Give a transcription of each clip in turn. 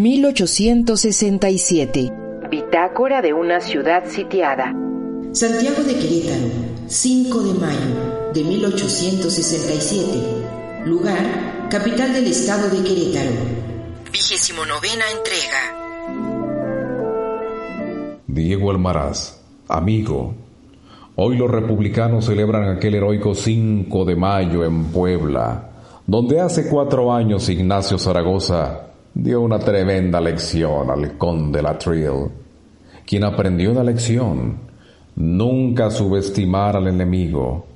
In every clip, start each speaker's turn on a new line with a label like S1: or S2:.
S1: 1867. Bitácora de una ciudad sitiada.
S2: Santiago de Querétaro, 5 de mayo de 1867. Lugar, capital del estado de Querétaro. Vigésimo novena entrega.
S3: Diego Almaraz, amigo. Hoy los republicanos celebran aquel heroico 5 de mayo en Puebla, donde hace cuatro años Ignacio Zaragoza dio una tremenda lección al conde Latrell, quien aprendió la lección, nunca subestimar al enemigo.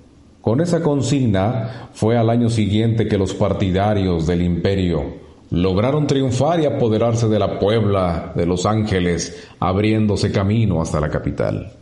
S3: Con esa consigna fue al año siguiente que los partidarios del imperio lograron triunfar y apoderarse de la Puebla de Los Ángeles, abriéndose camino hasta la capital.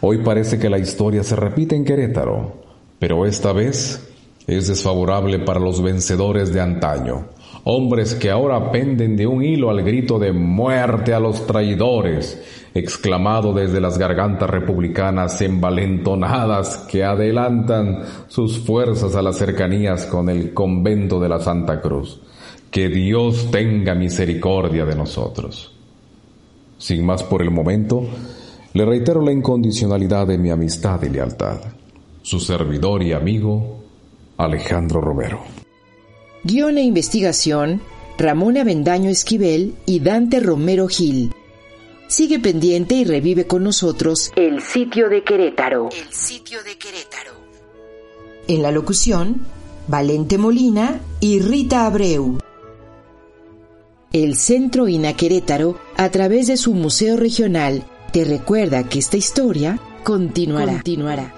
S3: Hoy parece que la historia se repite en Querétaro, pero esta vez es desfavorable para los vencedores de antaño, hombres que ahora penden de un hilo al grito de muerte a los traidores, exclamado desde las gargantas republicanas envalentonadas que adelantan sus fuerzas a las cercanías con el convento de la Santa Cruz. Que Dios tenga misericordia de nosotros. Sin más por el momento, le reitero la incondicionalidad de mi amistad y lealtad. Su servidor y amigo, Alejandro Romero.
S1: Guión e investigación, Ramón Avendaño Esquivel y Dante Romero Gil. Sigue pendiente y revive con nosotros El sitio de Querétaro.
S2: El sitio de Querétaro.
S1: En la locución, Valente Molina y Rita Abreu. El Centro INA Querétaro, a través de su Museo Regional, te recuerda que esta historia continuará. continuará.